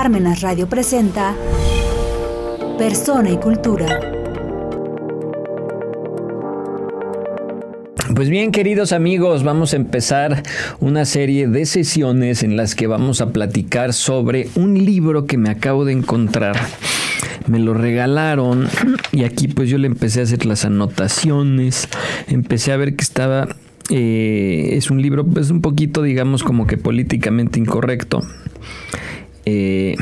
Parmenas Radio presenta Persona y Cultura. Pues bien, queridos amigos, vamos a empezar una serie de sesiones en las que vamos a platicar sobre un libro que me acabo de encontrar. Me lo regalaron y aquí pues yo le empecé a hacer las anotaciones, empecé a ver que estaba eh, es un libro, pues un poquito, digamos, como que políticamente incorrecto. Eh,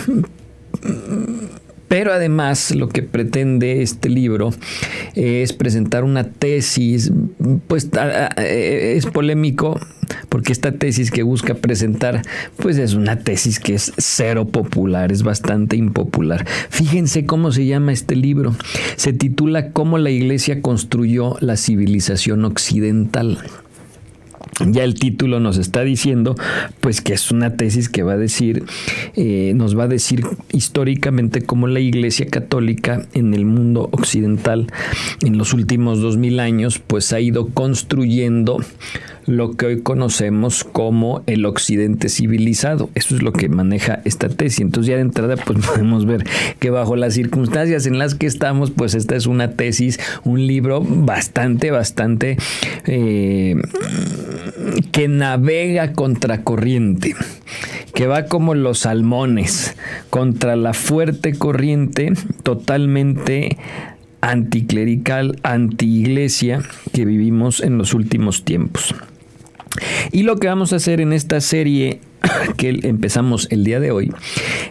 pero además lo que pretende este libro es presentar una tesis, pues es polémico porque esta tesis que busca presentar pues es una tesis que es cero popular, es bastante impopular. Fíjense cómo se llama este libro. Se titula Cómo la iglesia construyó la civilización occidental ya el título nos está diciendo pues que es una tesis que va a decir eh, nos va a decir históricamente cómo la iglesia católica en el mundo occidental en los últimos dos mil años pues ha ido construyendo lo que hoy conocemos como el occidente civilizado. Eso es lo que maneja esta tesis. Entonces ya de entrada pues podemos ver que bajo las circunstancias en las que estamos pues esta es una tesis, un libro bastante, bastante eh, que navega contracorriente que va como los salmones contra la fuerte corriente totalmente anticlerical, antiiglesia que vivimos en los últimos tiempos. Y lo que vamos a hacer en esta serie que empezamos el día de hoy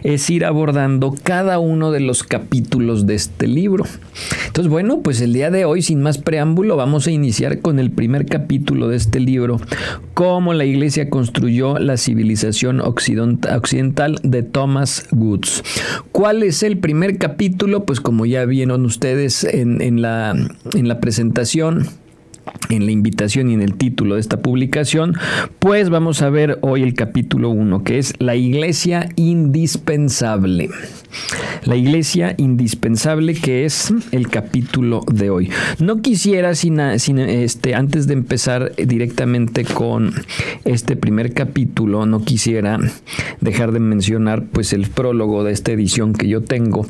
es ir abordando cada uno de los capítulos de este libro. Entonces, bueno, pues el día de hoy, sin más preámbulo, vamos a iniciar con el primer capítulo de este libro, cómo la iglesia construyó la civilización occidental de Thomas Woods. ¿Cuál es el primer capítulo? Pues como ya vieron ustedes en, la, en la presentación, en la invitación y en el título de esta publicación, pues vamos a ver hoy el capítulo 1, que es la iglesia indispensable. La iglesia indispensable, que es el capítulo de hoy. No quisiera, sin, este, antes de empezar directamente con este primer capítulo, no quisiera dejar de mencionar pues el prólogo de esta edición que yo tengo,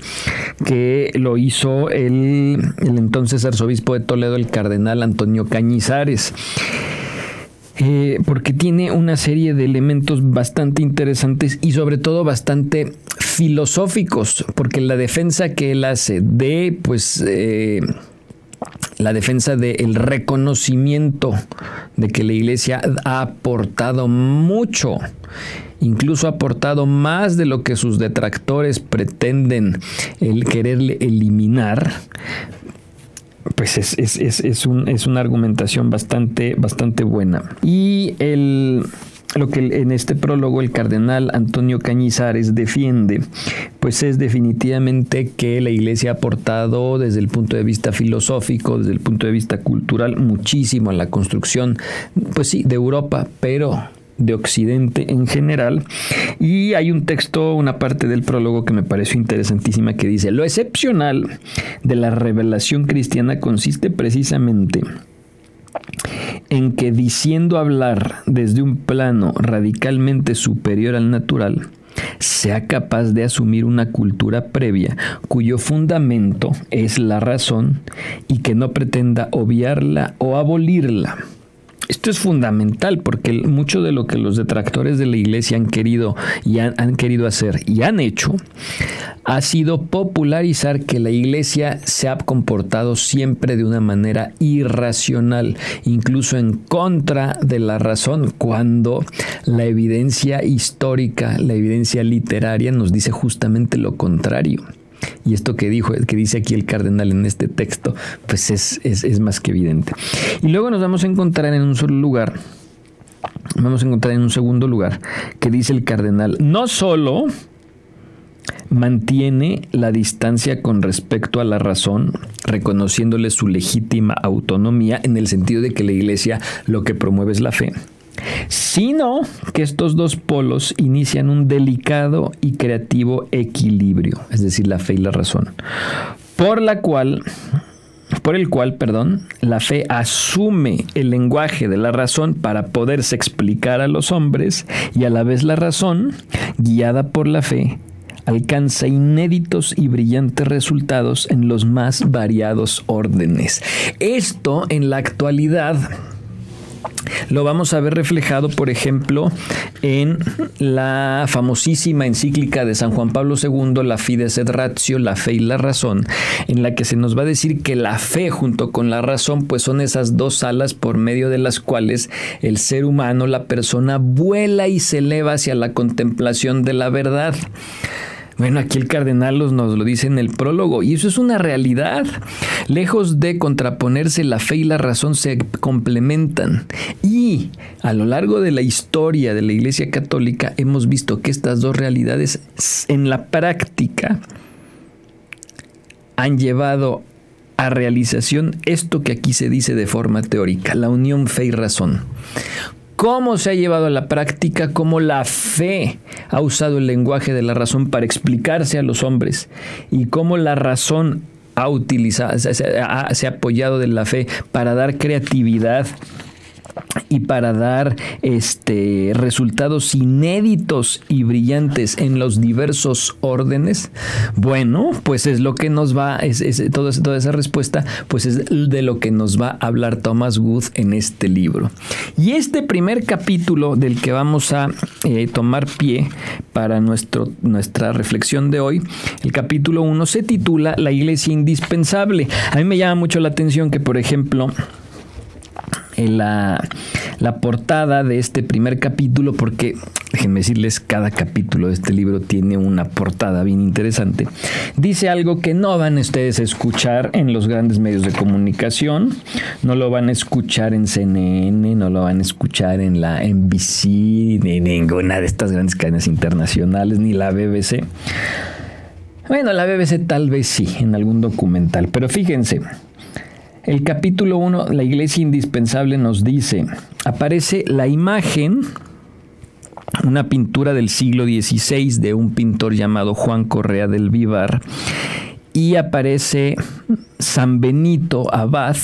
que lo hizo el, entonces arzobispo de Toledo, el cardenal Antonio Cañizares. Eh, porque tiene una serie de elementos bastante interesantes y sobre todo bastante filosóficos, porque la defensa que él hace de, pues, eh, la defensa del reconocimiento de que la iglesia ha aportado mucho, incluso ha aportado más de lo que sus detractores pretenden el quererle eliminar, pues es, es, es, un, es una argumentación bastante, bastante buena. Y el, lo que en este prólogo el cardenal Antonio Cañizares defiende, pues es definitivamente que la iglesia ha aportado desde el punto de vista filosófico, desde el punto de vista cultural, muchísimo a la construcción, pues sí, de Europa, pero de Occidente en general. Y hay un texto, una parte del prólogo que me pareció interesantísima que dice, lo excepcional de la revelación cristiana consiste precisamente en que diciendo hablar desde un plano radicalmente superior al natural, sea capaz de asumir una cultura previa cuyo fundamento es la razón y que no pretenda obviarla o abolirla esto es fundamental porque mucho de lo que los detractores de la iglesia han querido y han, querido hacer y han hecho ha sido popularizar que la iglesia se ha comportado siempre de una manera irracional, incluso en contra de la razón, cuando la evidencia histórica, la evidencia literaria nos dice justamente lo contrario. Y esto que dijo, que dice aquí el cardenal en este texto, pues es, es, más que evidente. Y luego nos vamos a encontrar en un solo lugar vamos a encontrar en un segundo lugar que dice el cardenal, no solo mantiene la distancia con respecto a la razón, reconociéndole su legítima autonomía en el sentido de que la iglesia lo que promueve es la fe, sino que estos dos polos inician un delicado y creativo equilibrio, es decir, la fe y la razón, por la cual por el cual, perdón, la fe asume el lenguaje de la razón para poderse explicar a los hombres y a la vez la razón, guiada por la fe, alcanza inéditos y brillantes resultados en los más variados órdenes. Esto en la actualidad lo vamos a ver reflejado, por ejemplo, en la famosísima encíclica de San Juan Pablo II, la Fides et Ratio, la fe y la razón, en la que se nos va a decir que la fe junto con la razón, pues son esas dos alas por medio de las cuales el ser humano, la persona, vuela y se eleva hacia la contemplación de la verdad. Bueno, aquí el cardenal nos lo dice en el prólogo y eso es una realidad. Lejos de contraponerse, la fe y la razón se complementan. Y a lo largo de la historia de la Iglesia Católica hemos visto que estas dos realidades en la práctica han llevado a realización esto que aquí se dice de forma teórica, la unión fe y razón cómo se ha llevado a la práctica, cómo la fe ha usado el lenguaje de la razón para explicarse a los hombres y cómo la razón ha utilizado, se ha, apoyado de la fe para dar creatividad y para dar este, resultados inéditos y brillantes en los diversos órdenes, bueno, pues es lo que nos va, es, toda, esa respuesta, pues es de lo que nos va a hablar Thomas Wood en este libro. Y este primer capítulo del que vamos a eh, tomar pie para nuestro, nuestra reflexión de hoy, el capítulo 1 se titula La iglesia indispensable. A mí me llama mucho la atención que, por ejemplo, la, la, portada de este primer capítulo, porque déjenme decirles, cada capítulo de este libro tiene una portada bien interesante. Dice algo que no van ustedes a escuchar en los grandes medios de comunicación, no lo van a escuchar en CNN, no lo van a escuchar en la NBC, ni ninguna de estas grandes cadenas internacionales, ni la BBC. Bueno, la BBC tal vez sí, en algún documental, pero fíjense, el capítulo 1, la iglesia indispensable, nos dice, aparece la imagen, una pintura del siglo XVI de un pintor llamado Juan Correa del Vivar, y aparece San Benito Abad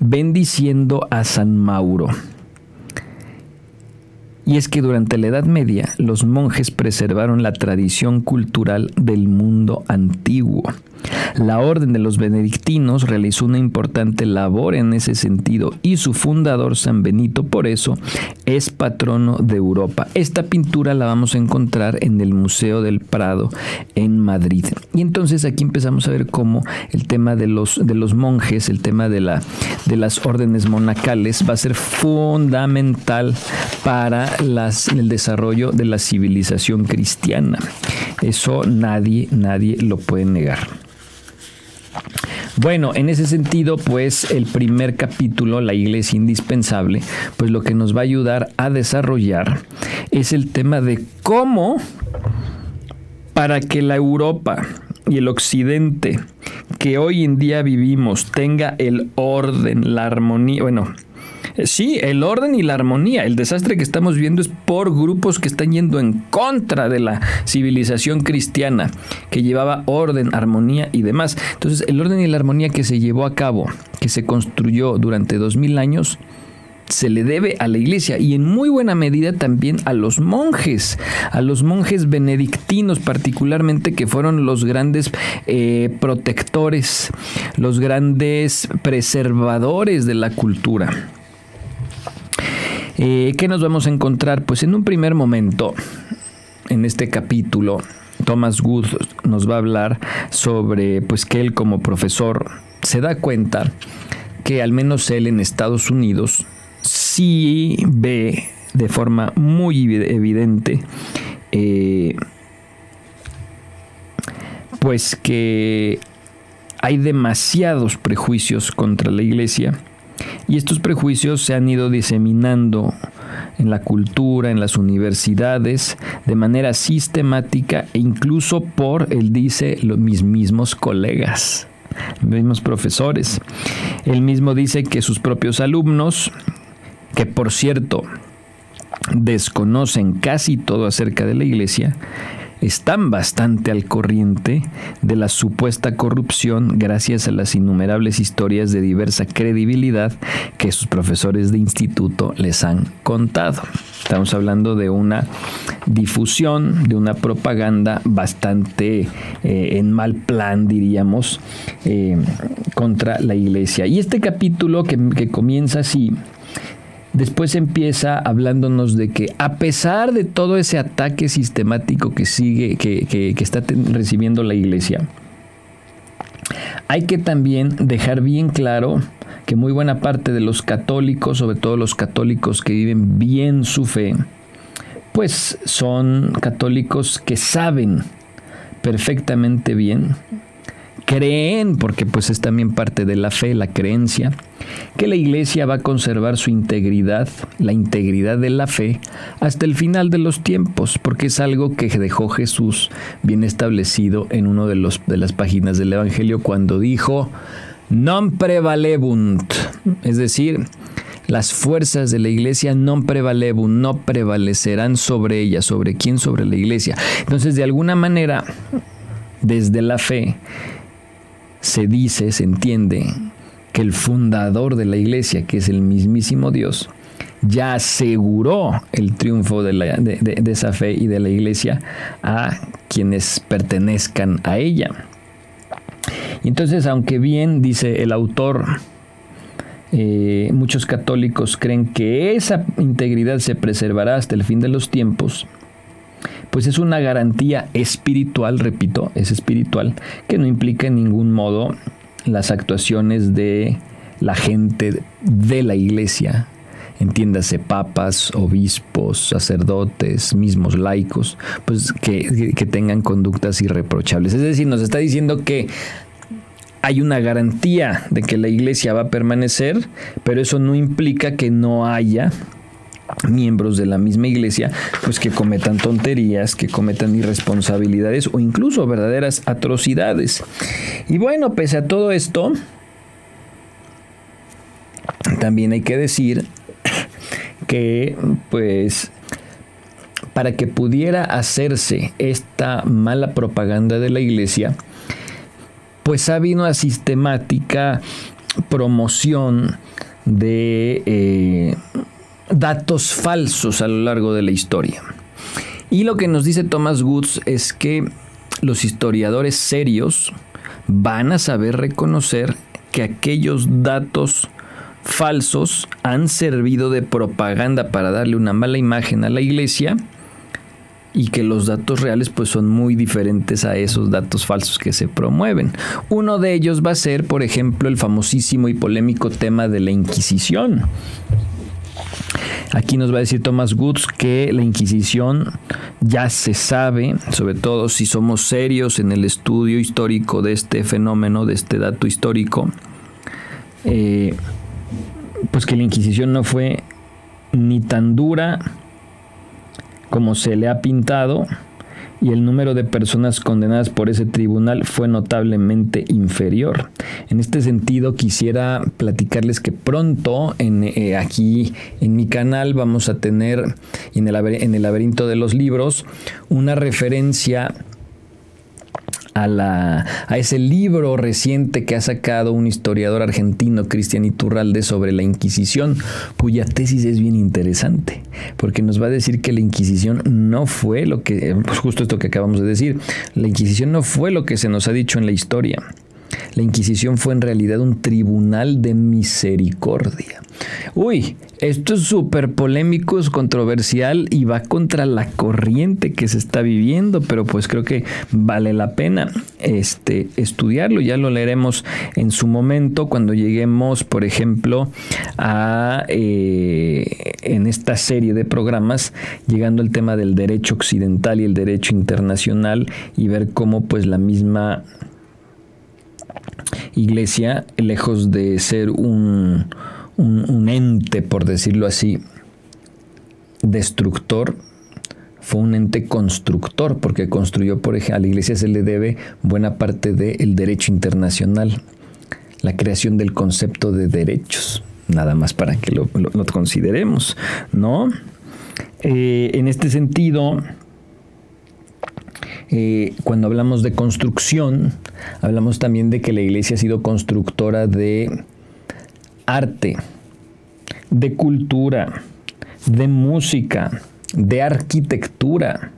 bendiciendo a San Mauro. Y es que durante la Edad Media los monjes preservaron la tradición cultural del mundo antiguo. La orden de los benedictinos realizó una importante labor en ese sentido y su fundador, San Benito, por eso es patrono de Europa. Esta pintura la vamos a encontrar en el Museo del Prado en Madrid. Y entonces aquí empezamos a ver cómo el tema de los, de los monjes, el tema de, la, de las órdenes monacales va a ser fundamental para el desarrollo de la civilización cristiana. Eso nadie, nadie lo puede negar. Bueno, en ese sentido, pues el primer capítulo, la iglesia indispensable, pues lo que nos va a ayudar a desarrollar es el tema de cómo para que la Europa y el occidente que hoy en día vivimos tenga el orden, la armonía, bueno, Sí, el orden y la armonía. El desastre que estamos viendo es por grupos que están yendo en contra de la civilización cristiana, que llevaba orden, armonía y demás. Entonces, el orden y la armonía que se llevó a cabo, que se construyó durante dos mil años, se le debe a la iglesia y en muy buena medida también a los monjes, a los monjes benedictinos particularmente que fueron los grandes eh, protectores, los grandes preservadores de la cultura. Eh, ¿Qué nos vamos a encontrar? Pues en un primer momento, en este capítulo, Thomas Wood nos va a hablar sobre pues que él como profesor se da cuenta que al menos él en Estados Unidos sí ve de forma muy evidente eh, pues que hay demasiados prejuicios contra la iglesia y estos prejuicios se han ido diseminando en la cultura, en las universidades, de manera sistemática e incluso por, él dice, los, mis mismos colegas, mismos profesores. Él mismo dice que sus propios alumnos, que por cierto desconocen casi todo acerca de la iglesia, están bastante al corriente de la supuesta corrupción gracias a las innumerables historias de diversa credibilidad que sus profesores de instituto les han contado. Estamos hablando de una difusión, de una propaganda bastante eh, en mal plan, diríamos, eh, contra la iglesia. Y este capítulo que, que comienza así, después empieza hablándonos de que a pesar de todo ese ataque sistemático que sigue, que, que, está recibiendo la iglesia, hay que también dejar bien claro que muy buena parte de los católicos, sobre todo los católicos que viven bien su fe, pues son católicos que saben perfectamente bien creen, porque pues es también parte de la fe, la creencia, que la iglesia va a conservar su integridad, la integridad de la fe, hasta el final de los tiempos, porque es algo que dejó Jesús bien establecido en una de, de las páginas del Evangelio cuando dijo, non prevalebunt, es decir, las fuerzas de la iglesia non prevalebunt, no prevalecerán sobre ella, sobre quién, sobre la iglesia. Entonces, de alguna manera, desde la fe, se dice, se entiende, que el fundador de la iglesia, que es el mismísimo Dios, ya aseguró el triunfo de, esa fe y de la iglesia a quienes pertenezcan a ella. Entonces, aunque bien dice el autor, eh, muchos católicos creen que esa integridad se preservará hasta el fin de los tiempos, pues es una garantía espiritual, repito, es espiritual, que no implica en ningún modo las actuaciones de la gente de la iglesia, entiéndase papas, obispos, sacerdotes, mismos laicos, pues que, que, tengan conductas irreprochables. Es decir, nos está diciendo que hay una garantía de que la iglesia va a permanecer, pero eso no implica que no haya miembros de la misma iglesia, pues que cometan tonterías, que cometan irresponsabilidades o incluso verdaderas atrocidades. Y bueno, pese a todo esto, también hay que decir que pues para que pudiera hacerse esta mala propaganda de la iglesia, pues ha habido una sistemática promoción de eh, datos falsos a lo largo de la historia. Y lo que nos dice Thomas Woods es que los historiadores serios van a saber reconocer que aquellos datos falsos han servido de propaganda para darle una mala imagen a la iglesia y que los datos reales pues son muy diferentes a esos datos falsos que se promueven. Uno de ellos va a ser, por ejemplo, el famosísimo y polémico tema de la Inquisición. Aquí nos va a decir Thomas Woods que la Inquisición ya se sabe, sobre todo si somos serios en el estudio histórico de este fenómeno, de este dato histórico, eh, pues que la Inquisición no fue ni tan dura como se le ha pintado, y el número de personas condenadas por ese tribunal fue notablemente inferior. En este sentido, quisiera platicarles que pronto en, eh, aquí en mi canal vamos a tener en el, en el laberinto de los libros una referencia a, ese libro reciente que ha sacado un historiador argentino, Cristian Iturralde, sobre la Inquisición, cuya tesis es bien interesante, porque nos va a decir que la Inquisición no fue lo que, pues justo esto que acabamos de decir, la Inquisición no fue lo que se nos ha dicho en la historia. La Inquisición fue en realidad un tribunal de misericordia. Uy, esto es súper polémico, es controversial y va contra la corriente que se está viviendo, pero pues creo que vale la pena este, estudiarlo. Ya lo leeremos en su momento cuando lleguemos, por ejemplo, a eh, en esta serie de programas, llegando al tema del derecho occidental y el derecho internacional y ver cómo pues la misma iglesia, lejos de ser un, un, ente, por decirlo así, destructor, fue un ente constructor, porque construyó, por ejemplo, a la iglesia se le debe buena parte del derecho internacional, la creación del concepto de derechos, nada más para que lo, consideremos, ¿no? Eh, en este sentido, eh, cuando hablamos de construcción, hablamos también de que la iglesia ha sido constructora de arte, de cultura, de música, de arquitectura.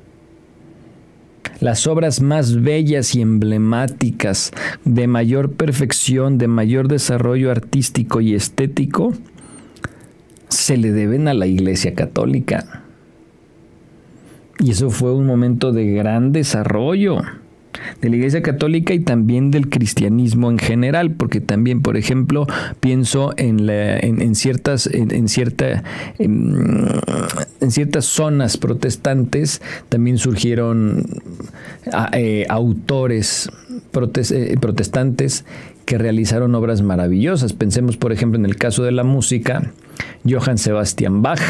Las obras más bellas y emblemáticas, de mayor perfección, de mayor desarrollo artístico y estético, se le deben a la Iglesia Católica. Y eso fue un momento de gran desarrollo de la Iglesia Católica y también del cristianismo en general, porque también, por ejemplo, pienso en, en, ciertas, en, cierta, en, ciertas zonas protestantes también surgieron eh, autores eh, protestantes que realizaron obras maravillosas. Pensemos, por ejemplo, en el caso de la música, Johann Sebastian Bach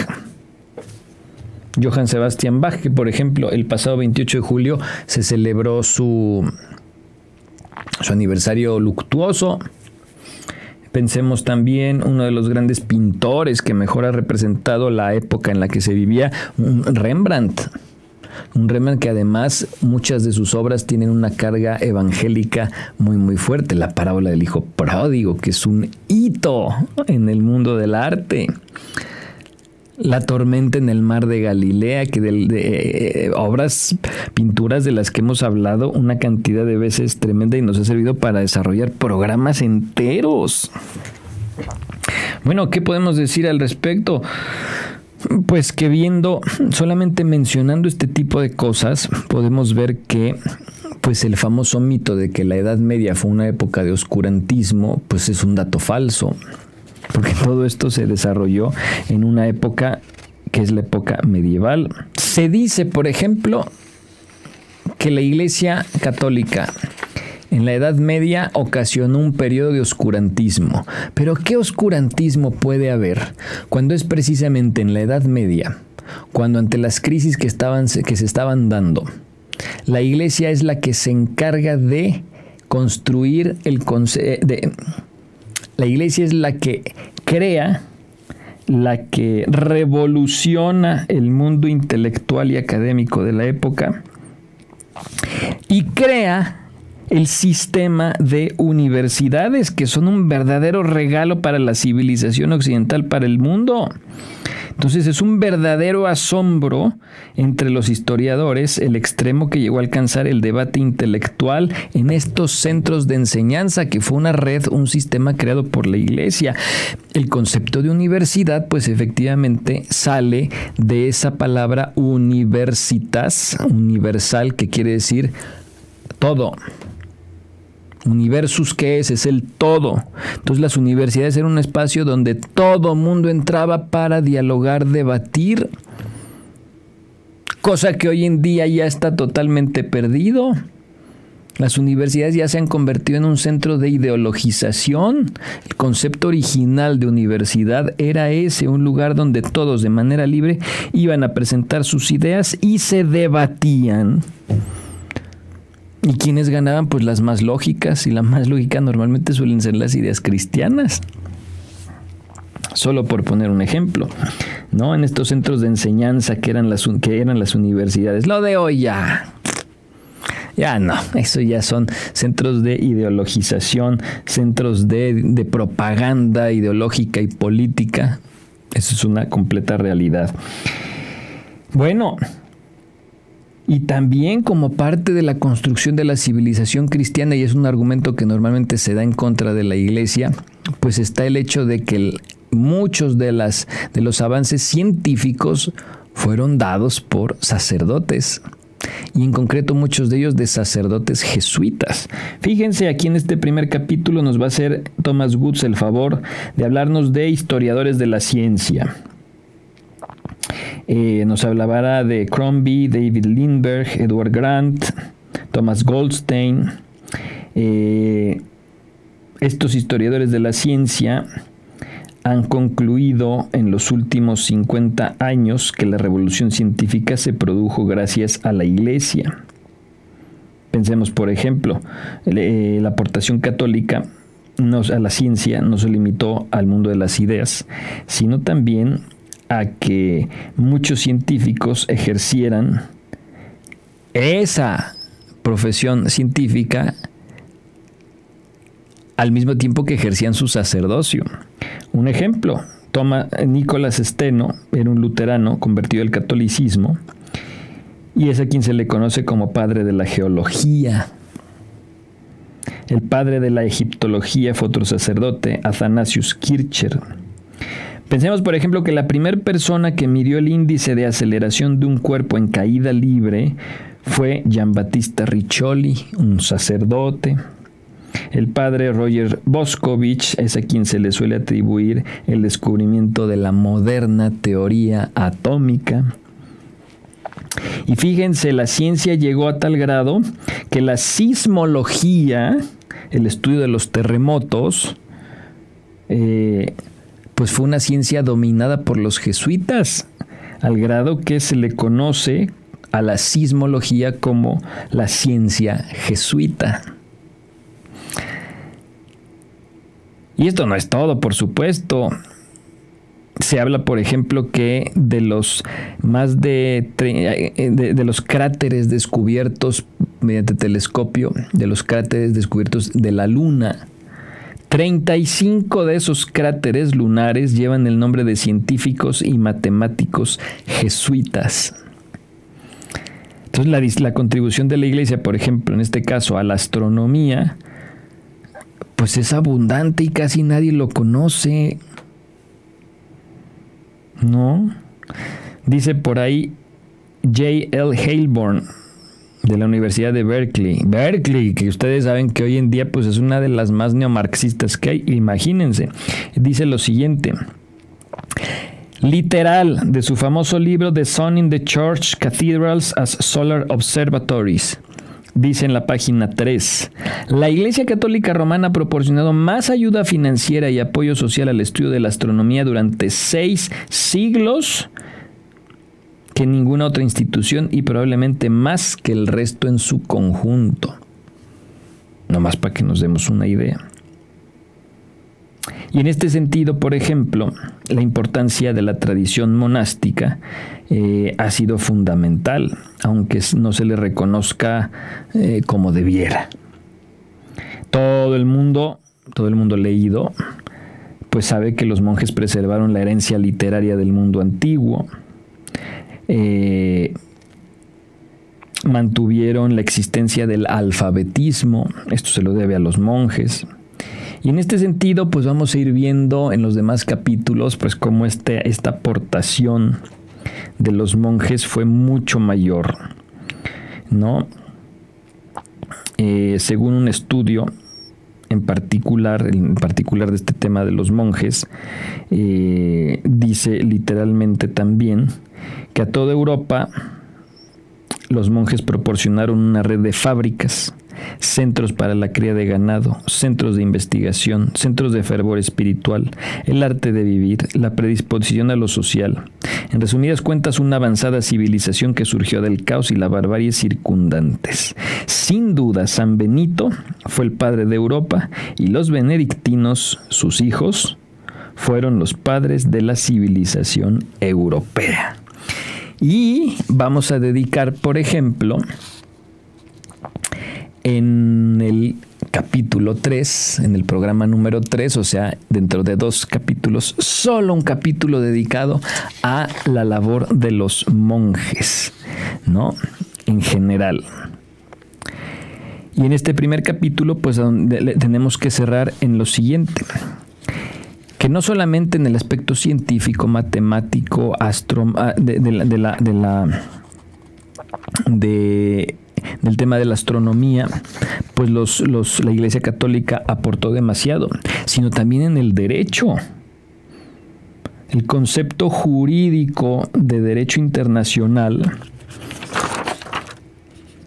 Johann Sebastian Bach, que por ejemplo el pasado 28 de julio se celebró su, su aniversario luctuoso. Pensemos también uno de los grandes pintores que mejor ha representado la época en la que se vivía, Rembrandt. Un Rembrandt que además muchas de sus obras tienen una carga evangélica muy muy fuerte. La parábola del hijo pródigo, que es un hito en el mundo del arte. La tormenta en el mar de Galilea, que de, eh, obras, pinturas de las que hemos hablado una cantidad de veces tremenda y nos ha servido para desarrollar programas enteros. Bueno, ¿qué podemos decir al respecto? Pues que viendo, solamente mencionando este tipo de cosas, podemos ver que pues el famoso mito de que la Edad Media fue una época de oscurantismo, pues es un dato falso porque todo esto se desarrolló en una época que es la época medieval. Se dice, por ejemplo, que la Iglesia Católica en la Edad Media ocasionó un periodo de oscurantismo. Pero ¿qué oscurantismo puede haber cuando es precisamente en la Edad Media, cuando ante las crisis que, estaban, que se estaban dando, la Iglesia es la que se encarga de construir el de la iglesia es la que crea, la que revoluciona el mundo intelectual y académico de la época y crea el sistema de universidades que son un verdadero regalo para la civilización occidental, para el mundo. Entonces es un verdadero asombro entre los historiadores el extremo que llegó a alcanzar el debate intelectual en estos centros de enseñanza, que fue una red, un sistema creado por la iglesia. El concepto de universidad, pues efectivamente sale de esa palabra universitas, universal, que quiere decir todo. Universus, ¿qué es? Es el todo. Entonces las universidades eran un espacio donde todo mundo entraba para dialogar, debatir, cosa que hoy en día ya está totalmente perdido. Las universidades ya se han convertido en un centro de ideologización. El concepto original de universidad era ese, un lugar donde todos de manera libre iban a presentar sus ideas y se debatían. ¿Y quiénes ganaban? Pues las más lógicas, y la más lógica normalmente suelen ser las ideas cristianas. Solo por poner un ejemplo, ¿no? En estos centros de enseñanza que eran las, que eran las universidades. Lo de hoy ya. Ya no, eso ya son centros de ideologización, centros de, de propaganda ideológica y política. Eso es una completa realidad. Bueno, y también como parte de la construcción de la civilización cristiana, y es un argumento que normalmente se da en contra de la iglesia, pues está el hecho de que muchos de, de los avances científicos fueron dados por sacerdotes y en concreto muchos de ellos de sacerdotes jesuitas. Fíjense, aquí en este primer capítulo nos va a hacer Thomas Woods el favor de hablarnos de historiadores de la ciencia. Eh, nos hablará de Crombie, David Lindbergh, Edward Grant, Thomas Goldstein. Eh, estos historiadores de la ciencia han concluido en los últimos 50 años que la revolución científica se produjo gracias a la Iglesia. Pensemos, por ejemplo, eh, la aportación católica a la ciencia no se limitó al mundo de las ideas, sino también a que muchos científicos ejercieran esa profesión científica al mismo tiempo que ejercían su sacerdocio. Un ejemplo, toma Nicolás Steno, era un luterano convertido al catolicismo, y es a quien se le conoce como padre de la geología. El padre de la egiptología fue otro sacerdote, Athanasius Kircher. Pensemos, por ejemplo, que la primera persona que midió el índice de aceleración de un cuerpo en caída libre fue Giambattista Riccioli, un sacerdote. El padre Roger Boscovich es a quien se le suele atribuir el descubrimiento de la moderna teoría atómica. Y fíjense, la ciencia llegó a tal grado que la sismología, el estudio de los terremotos, eh, pues fue una ciencia dominada por los jesuitas, al grado que se le conoce a la sismología como la ciencia jesuita. Y esto no es todo, por supuesto. Se habla, por ejemplo, que de los más de, eh, de, de, los cráteres descubiertos mediante telescopio, de los cráteres descubiertos de la Luna, 35 de esos cráteres lunares llevan el nombre de científicos y matemáticos jesuitas. Entonces la, contribución de la iglesia, por ejemplo, en este caso a la astronomía, pues es abundante y casi nadie lo conoce. ¿No? Dice por ahí J.L. Haleborn, de la Universidad de Berkeley. Berkeley, que ustedes saben que hoy en día pues es una de las más neomarxistas que hay. Imagínense. Dice lo siguiente. Literal de su famoso libro The Sun in the Church Cathedrals as Solar Observatories. Dice en la página 3, la Iglesia Católica Romana ha proporcionado más ayuda financiera y apoyo social al estudio de la astronomía durante seis siglos que ninguna otra institución y probablemente más que el resto en su conjunto. No más para que nos demos una idea. Y en este sentido, por ejemplo, la importancia de la tradición monástica eh, ha sido fundamental, aunque no se le reconozca eh, como debiera. Todo el mundo, todo el mundo leído, pues sabe que los monjes preservaron la herencia literaria del mundo antiguo, eh, mantuvieron la existencia del alfabetismo, esto se lo debe a los monjes. Y en este sentido, pues vamos a ir viendo en los demás capítulos, pues cómo este, esta aportación de los monjes fue mucho mayor, ¿no? Eh, según un estudio en particular, en particular de este tema de los monjes, eh, dice literalmente también que a toda Europa los monjes proporcionaron una red de fábricas, centros para la cría de ganado, centros de investigación, centros de fervor espiritual, el arte de vivir, la predisposición a lo social. En resumidas cuentas, una avanzada civilización que surgió del caos y la barbarie circundantes. Sin duda, San Benito fue el padre de Europa y los benedictinos, sus hijos, fueron los padres de la civilización europea. Y vamos a dedicar, por ejemplo, en el capítulo 3, en el programa número 3, o sea, dentro de dos capítulos, solo un capítulo dedicado a la labor de los monjes, ¿no? En general. Y en este primer capítulo, pues tenemos que cerrar en lo siguiente que no solamente en el aspecto científico, matemático, ah, de, de, la, de la de del tema de la astronomía, pues los, los, la Iglesia Católica aportó demasiado, sino también en el derecho. El concepto jurídico de derecho internacional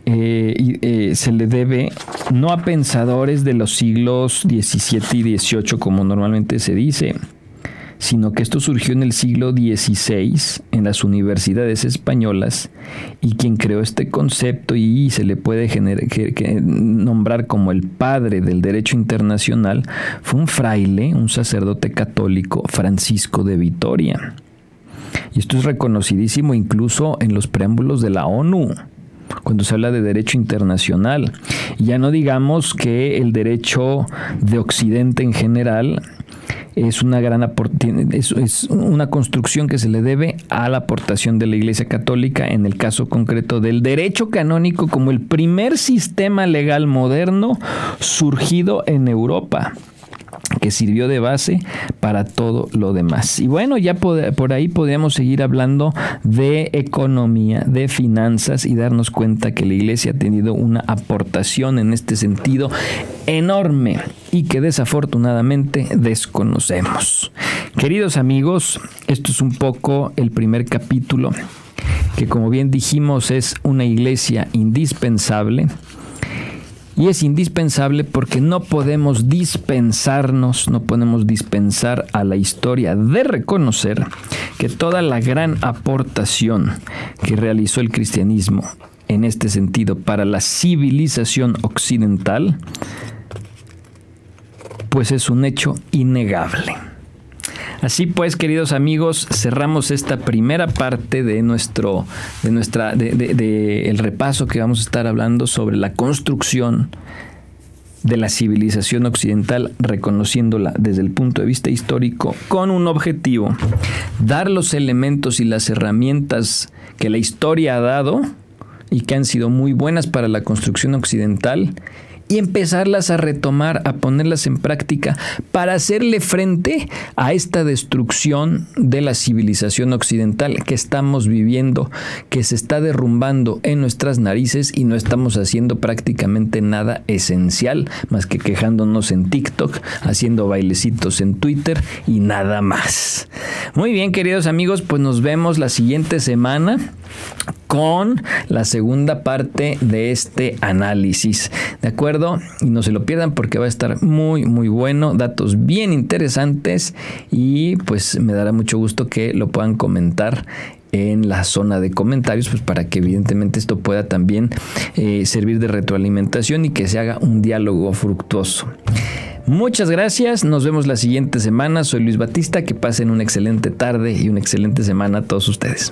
eh, eh, se le debe no a pensadores de los siglos XVII y XVIII como normalmente se dice, sino que esto surgió en el siglo XVI en las universidades españolas y quien creó este concepto y se le puede nombrar como el padre del derecho internacional fue un fraile, un sacerdote católico, Francisco de Vitoria. Y esto es reconocidísimo incluso en los preámbulos de la ONU. Cuando se habla de derecho internacional. Ya no digamos que el derecho de Occidente en general es una gran es, es una construcción que se le debe a la aportación de la Iglesia Católica en el caso concreto del derecho canónico como el primer sistema legal moderno surgido en Europa que sirvió de base para todo lo demás. Y bueno, ya por, ahí podríamos seguir hablando de economía, de finanzas y darnos cuenta que la iglesia ha tenido una aportación en este sentido enorme y que desafortunadamente desconocemos. Queridos amigos, esto es un poco el primer capítulo que como bien dijimos es una iglesia indispensable y es indispensable porque no podemos dispensarnos, no podemos dispensar a la historia de reconocer que toda la gran aportación que realizó el cristianismo en este sentido para la civilización occidental, pues es un hecho innegable. Así pues, queridos amigos, cerramos esta primera parte de nuestro, de nuestra, de, el repaso que vamos a estar hablando sobre la construcción de la civilización occidental, reconociéndola desde el punto de vista histórico, con un objetivo, dar los elementos y las herramientas que la historia ha dado y que han sido muy buenas para la construcción occidental y empezarlas a retomar, a ponerlas en práctica para hacerle frente a esta destrucción de la civilización occidental que estamos viviendo, que se está derrumbando en nuestras narices y no estamos haciendo prácticamente nada esencial más que quejándonos en TikTok, haciendo bailecitos en Twitter y nada más. Muy bien, queridos amigos, pues nos vemos la siguiente semana con la segunda parte de este análisis. ¿De acuerdo? Y no se lo pierdan porque va a estar muy, muy bueno. Datos bien interesantes y pues me dará mucho gusto que lo puedan comentar en la zona de comentarios, pues para que evidentemente esto pueda también eh, servir de retroalimentación y que se haga un diálogo fructuoso. Muchas gracias, nos vemos la siguiente semana. Soy Luis Batista, que pasen una excelente tarde y una excelente semana a todos ustedes.